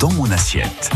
dans mon assiette.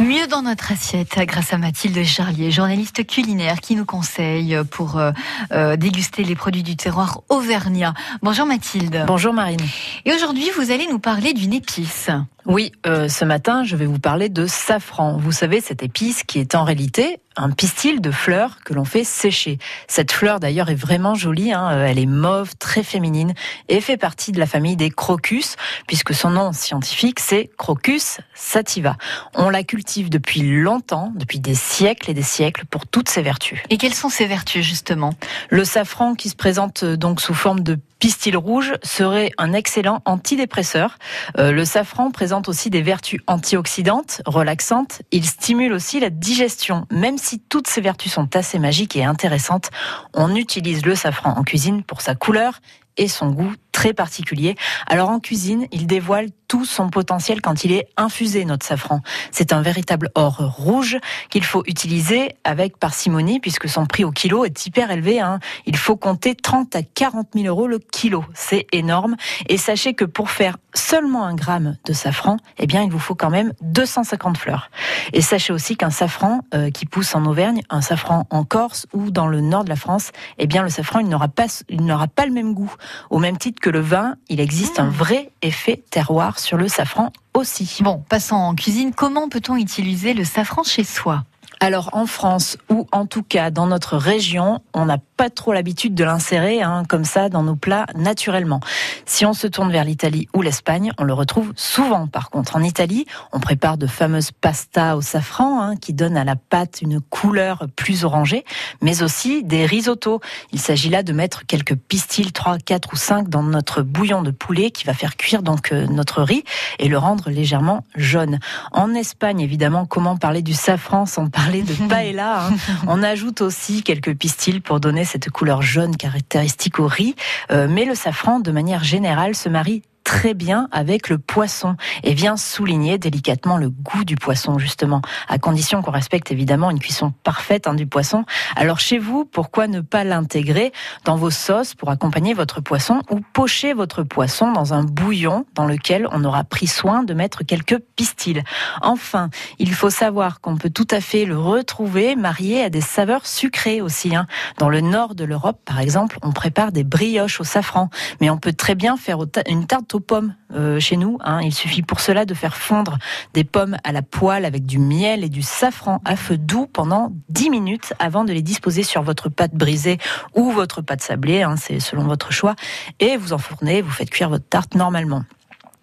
Mieux dans notre assiette grâce à Mathilde Charlier, journaliste culinaire qui nous conseille pour euh, euh, déguster les produits du terroir auvergnat. Bonjour Mathilde. Bonjour Marine. Et aujourd'hui, vous allez nous parler d'une épice. Oui, euh, ce matin, je vais vous parler de safran. Vous savez, cette épice qui est en réalité un pistil de fleurs que l'on fait sécher. Cette fleur d'ailleurs est vraiment jolie, hein. elle est mauve, très féminine et fait partie de la famille des crocus, puisque son nom scientifique c'est Crocus sativa. On la cultive depuis longtemps, depuis des siècles et des siècles, pour toutes ses vertus. Et quelles sont ses vertus justement? Le safran qui se présente donc sous forme de pistil rouge serait un excellent antidépresseur. Euh, le safran présente aussi des vertus antioxydantes, relaxantes. Il stimule aussi la digestion. Même si toutes ces vertus sont assez magiques et intéressantes, on utilise le safran en cuisine pour sa couleur et son goût très particulier. Alors en cuisine, il dévoile tout son potentiel quand il est infusé, notre safran. C'est un véritable or rouge qu'il faut utiliser avec parcimonie puisque son prix au kilo est hyper élevé. Hein. Il faut compter 30 à 40 000 euros le kilo. C'est énorme. Et sachez que pour faire seulement un gramme de safran, eh bien, il vous faut quand même 250 fleurs. Et sachez aussi qu'un safran euh, qui pousse en Auvergne, un safran en Corse ou dans le nord de la France, eh bien, le safran, il n'aura pas, il n'aura pas le même goût. Au même titre que le vin, il existe un ah. vrai effet terroir sur le safran aussi. Bon, passons en cuisine. Comment peut-on utiliser le safran chez soi? Alors en France, ou en tout cas dans notre région, on n'a pas trop l'habitude de l'insérer hein, comme ça dans nos plats naturellement. Si on se tourne vers l'Italie ou l'Espagne, on le retrouve souvent par contre. En Italie, on prépare de fameuses pastas au safran hein, qui donnent à la pâte une couleur plus orangée, mais aussi des risottos. Il s'agit là de mettre quelques pistils, 3, 4 ou 5 dans notre bouillon de poulet qui va faire cuire donc euh, notre riz et le rendre légèrement jaune. En Espagne, évidemment, comment parler du safran sans parler de paella hein. On ajoute aussi quelques pistils pour donner cette couleur jaune caractéristique au riz, euh, mais le safran, de manière générale, se marie très bien avec le poisson et vient souligner délicatement le goût du poisson justement, à condition qu'on respecte évidemment une cuisson parfaite hein, du poisson. Alors chez vous, pourquoi ne pas l'intégrer dans vos sauces pour accompagner votre poisson ou pocher votre poisson dans un bouillon dans lequel on aura pris soin de mettre quelques pistils? Enfin, il faut savoir qu'on peut tout à fait le retrouver marié à des saveurs sucrées aussi. Hein. Dans le nord de l'Europe, par exemple, on prépare des brioches au safran, mais on peut très bien faire une tarte pommes euh, chez nous. Hein. Il suffit pour cela de faire fondre des pommes à la poêle avec du miel et du safran à feu doux pendant 10 minutes avant de les disposer sur votre pâte brisée ou votre pâte sablée, hein, c'est selon votre choix, et vous enfournez, vous faites cuire votre tarte normalement.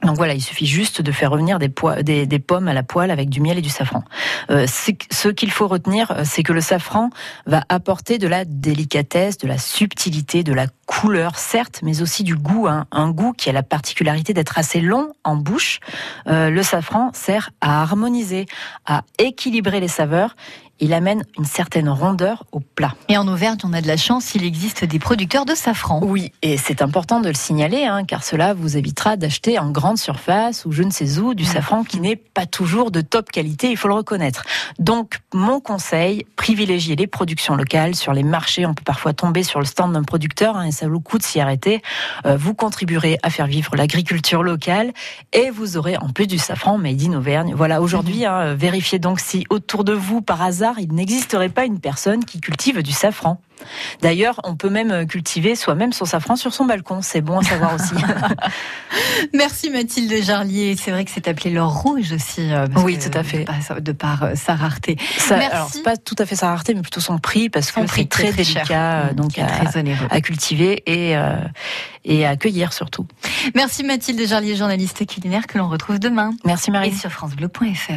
Donc voilà, il suffit juste de faire revenir des, pommes à la poêle avec du miel et du safran. Euh, ce qu'il faut retenir, euh, c'est que le safran va apporter de la délicatesse, de la subtilité, de la couleur, certes, mais aussi du goût. Hein. Un goût qui a la particularité d'être assez long en bouche. Euh, le safran sert à harmoniser, à équilibrer les saveurs il amène une certaine rondeur au plat. Et en Auvergne, on a de la chance, il existe des producteurs de safran. Oui, et c'est important de le signaler, hein, car cela vous évitera d'acheter en grande surface ou je ne sais où du mm. safran qui n'est pas toujours de top qualité, il faut le reconnaître. Donc, mon conseil, privilégiez les productions locales. Sur les marchés, on peut parfois tomber sur le stand d'un producteur, hein, et ça coup de s'y arrêter. Euh, vous contribuerez à faire vivre l'agriculture locale et vous aurez en plus du safran made in Auvergne. Voilà, aujourd'hui, mm. hein, vérifiez donc si autour de vous, par hasard, il n'existerait pas une personne qui cultive du safran. D'ailleurs, on peut même cultiver soi-même son safran sur son balcon. C'est bon à savoir aussi. Merci Mathilde Jarlier. C'est vrai que c'est appelé l'or rouge aussi. Euh, oui, tout à fait. De par, euh, sa rareté. Alors, c'est pas tout à fait sa rareté, mais plutôt son prix, parce que c'est très, délicat euh, donc à, à, cultiver et, et à cueillir surtout. Merci Mathilde Jarlier, journaliste culinaire que l'on retrouve demain. Merci Marie. sur francebleu.fr.